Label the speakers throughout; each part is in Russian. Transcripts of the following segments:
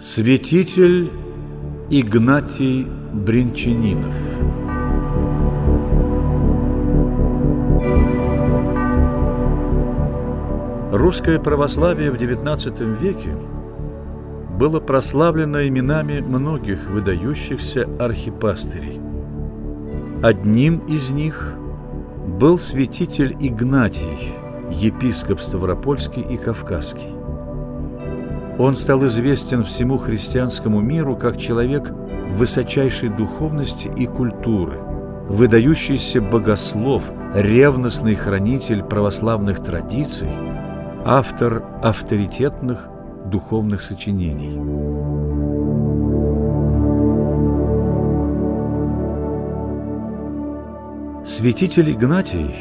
Speaker 1: Святитель Игнатий Бринчанинов Русское православие в XIX веке было прославлено именами многих выдающихся архипастырей. Одним из них был святитель Игнатий, епископ Ставропольский и Кавказский. Он стал известен всему христианскому миру как человек высочайшей духовности и культуры, выдающийся богослов, ревностный хранитель православных традиций, автор авторитетных духовных сочинений. Святитель Игнатий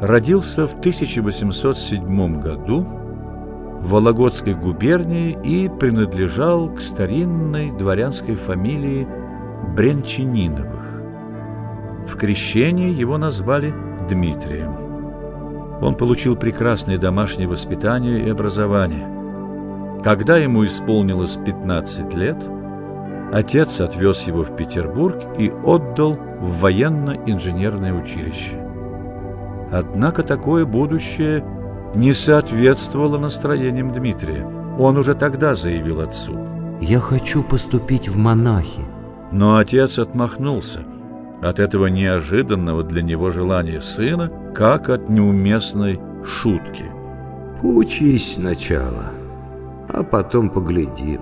Speaker 1: родился в 1807 году Вологодской губернии и принадлежал к старинной дворянской фамилии Бренчаниновых. В крещении его назвали Дмитрием. Он получил прекрасное домашнее воспитание и образование. Когда ему исполнилось 15 лет, отец отвез его в Петербург и отдал в военно-инженерное училище. Однако такое будущее – не соответствовало настроениям Дмитрия. Он уже тогда заявил отцу.
Speaker 2: «Я хочу поступить в монахи».
Speaker 1: Но отец отмахнулся от этого неожиданного для него желания сына, как от неуместной шутки.
Speaker 2: «Поучись сначала, а потом поглядим.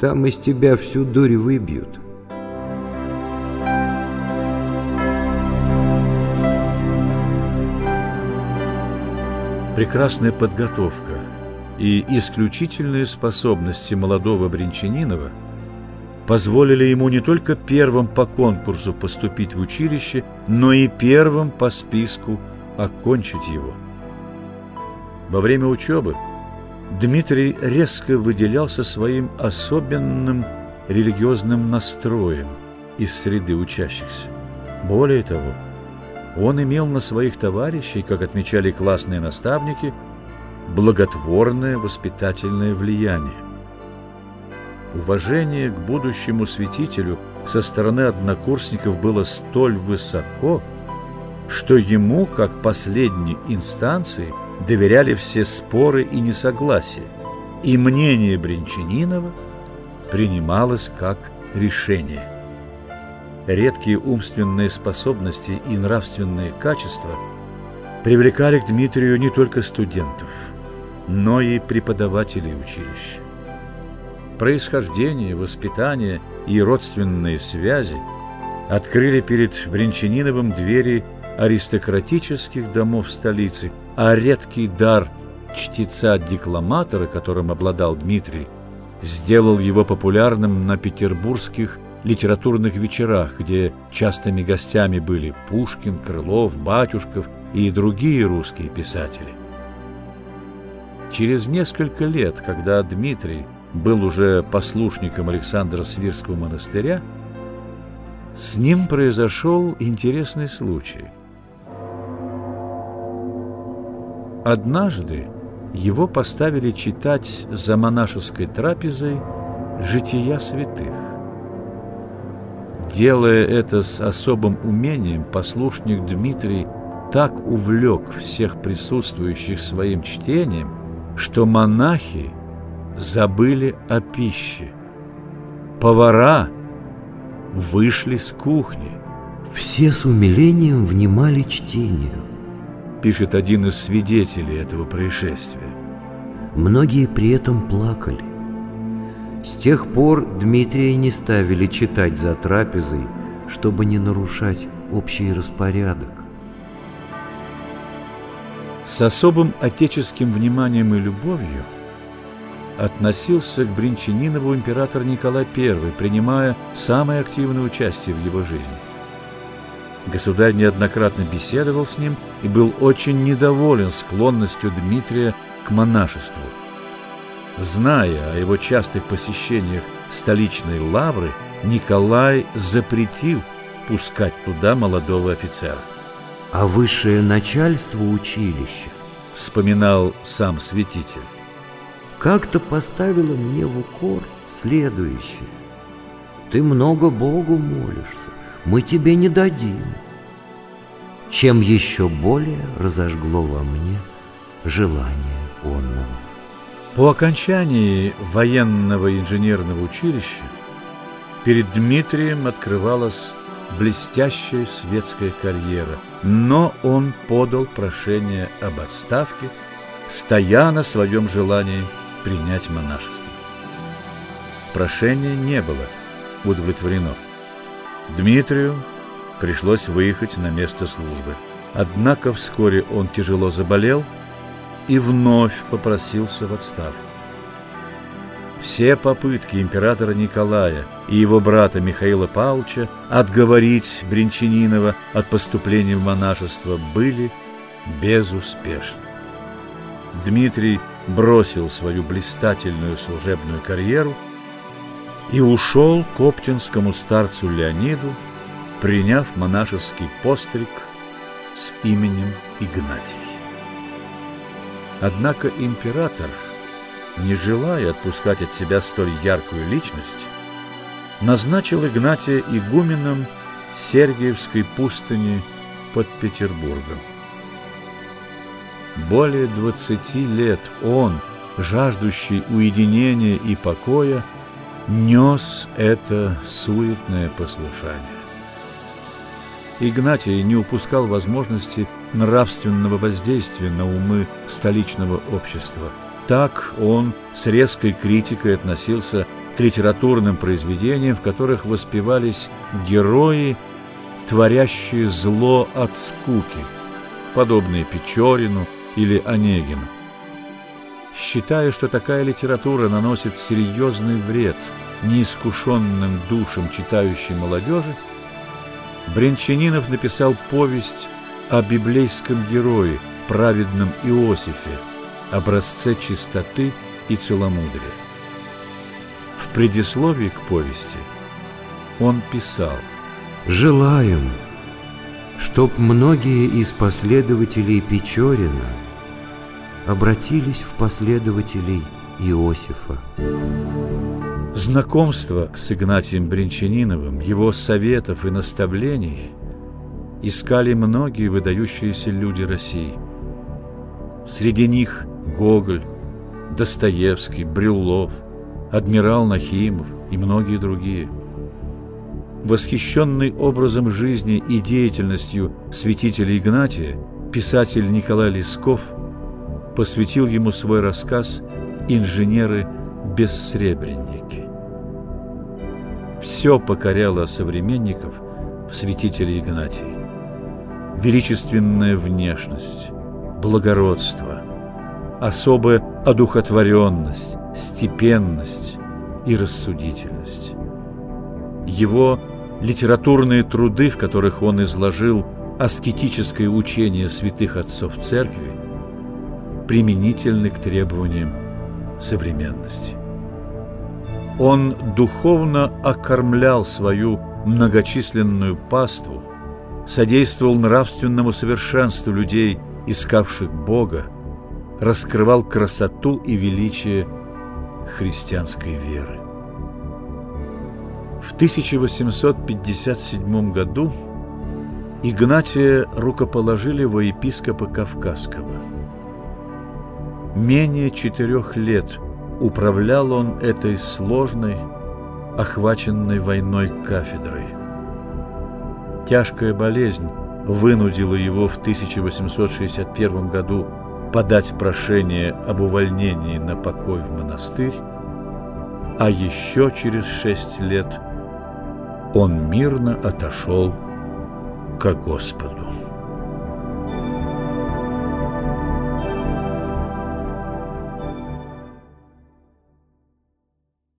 Speaker 2: Там из тебя всю дурь выбьют».
Speaker 1: Прекрасная подготовка и исключительные способности молодого Бринчанинова позволили ему не только первым по конкурсу поступить в училище, но и первым по списку окончить его. Во время учебы Дмитрий резко выделялся своим особенным религиозным настроем из среды учащихся. Более того, он имел на своих товарищей, как отмечали классные наставники, благотворное воспитательное влияние. Уважение к будущему святителю со стороны однокурсников было столь высоко, что ему, как последней инстанции, доверяли все споры и несогласия, и мнение Бринчанинова принималось как решение редкие умственные способности и нравственные качества привлекали к Дмитрию не только студентов, но и преподавателей училища. Происхождение, воспитание и родственные связи открыли перед Бринчаниновым двери аристократических домов столицы, а редкий дар чтеца-декламатора, которым обладал Дмитрий, сделал его популярным на петербургских литературных вечерах, где частыми гостями были Пушкин, Крылов, Батюшков и другие русские писатели. Через несколько лет, когда Дмитрий был уже послушником Александра Свирского монастыря, с ним произошел интересный случай. Однажды его поставили читать за монашеской трапезой «Жития святых». Делая это с особым умением, послушник Дмитрий так увлек всех присутствующих своим чтением, что монахи забыли о пище. Повара вышли с кухни.
Speaker 2: Все с умилением внимали чтению,
Speaker 1: пишет один из свидетелей этого происшествия.
Speaker 2: Многие при этом плакали. С тех пор Дмитрия не ставили читать за трапезой, чтобы не нарушать общий распорядок.
Speaker 1: С особым отеческим вниманием и любовью относился к Бринчанинову император Николай I, принимая самое активное участие в его жизни. Государь неоднократно беседовал с ним и был очень недоволен склонностью Дмитрия к монашеству. Зная о его частых посещениях столичной лавры, Николай запретил пускать туда молодого офицера.
Speaker 2: А высшее начальство училища,
Speaker 1: вспоминал сам святитель,
Speaker 2: как-то поставила мне в укор следующее. Ты много Богу молишься, мы тебе не дадим. Чем еще более разожгло во мне желание онного.
Speaker 1: По окончании военного инженерного училища перед Дмитрием открывалась блестящая светская карьера, но он подал прошение об отставке, стоя на своем желании принять монашество. Прошение не было удовлетворено. Дмитрию пришлось выехать на место службы. Однако вскоре он тяжело заболел и вновь попросился в отставку. Все попытки императора Николая и его брата Михаила Павловича отговорить Бринчанинова от поступления в монашество были безуспешны. Дмитрий бросил свою блистательную служебную карьеру и ушел к оптинскому старцу Леониду, приняв монашеский постриг с именем Игнатий. Однако император – не желая отпускать от себя столь яркую личность, назначил Игнатия игуменом Сергиевской пустыни под Петербургом. Более двадцати лет он, жаждущий уединения и покоя, нес это суетное послушание. Игнатий не упускал возможности нравственного воздействия на умы столичного общества – так он с резкой критикой относился к литературным произведениям, в которых воспевались герои, творящие зло от скуки, подобные Печорину или Онегину. Считая, что такая литература наносит серьезный вред неискушенным душам читающей молодежи, Бринчанинов написал повесть о библейском герое, праведном Иосифе, образце чистоты и целомудрия. В предисловии к повести он писал
Speaker 2: «Желаем, чтоб многие из последователей Печорина обратились в последователей Иосифа».
Speaker 1: Знакомство с Игнатием Бринчаниновым, его советов и наставлений искали многие выдающиеся люди России. Среди них Гоголь, Достоевский, Брюллов, адмирал Нахимов и многие другие. Восхищенный образом жизни и деятельностью святителя Игнатия, писатель Николай Лесков посвятил ему свой рассказ «Инженеры-бессребренники». Все покоряло современников в святителе Игнатии. Величественная внешность, благородство – особая одухотворенность, степенность и рассудительность. Его литературные труды, в которых он изложил аскетическое учение святых отцов церкви, применительны к требованиям современности. Он духовно окормлял свою многочисленную паству, содействовал нравственному совершенству людей, искавших Бога, раскрывал красоту и величие христианской веры. В 1857 году Игнатия рукоположили во епископа Кавказского. Менее четырех лет управлял он этой сложной, охваченной войной кафедрой. Тяжкая болезнь вынудила его в 1861 году подать прошение об увольнении на покой в монастырь, а еще через шесть лет он мирно отошел к Господу.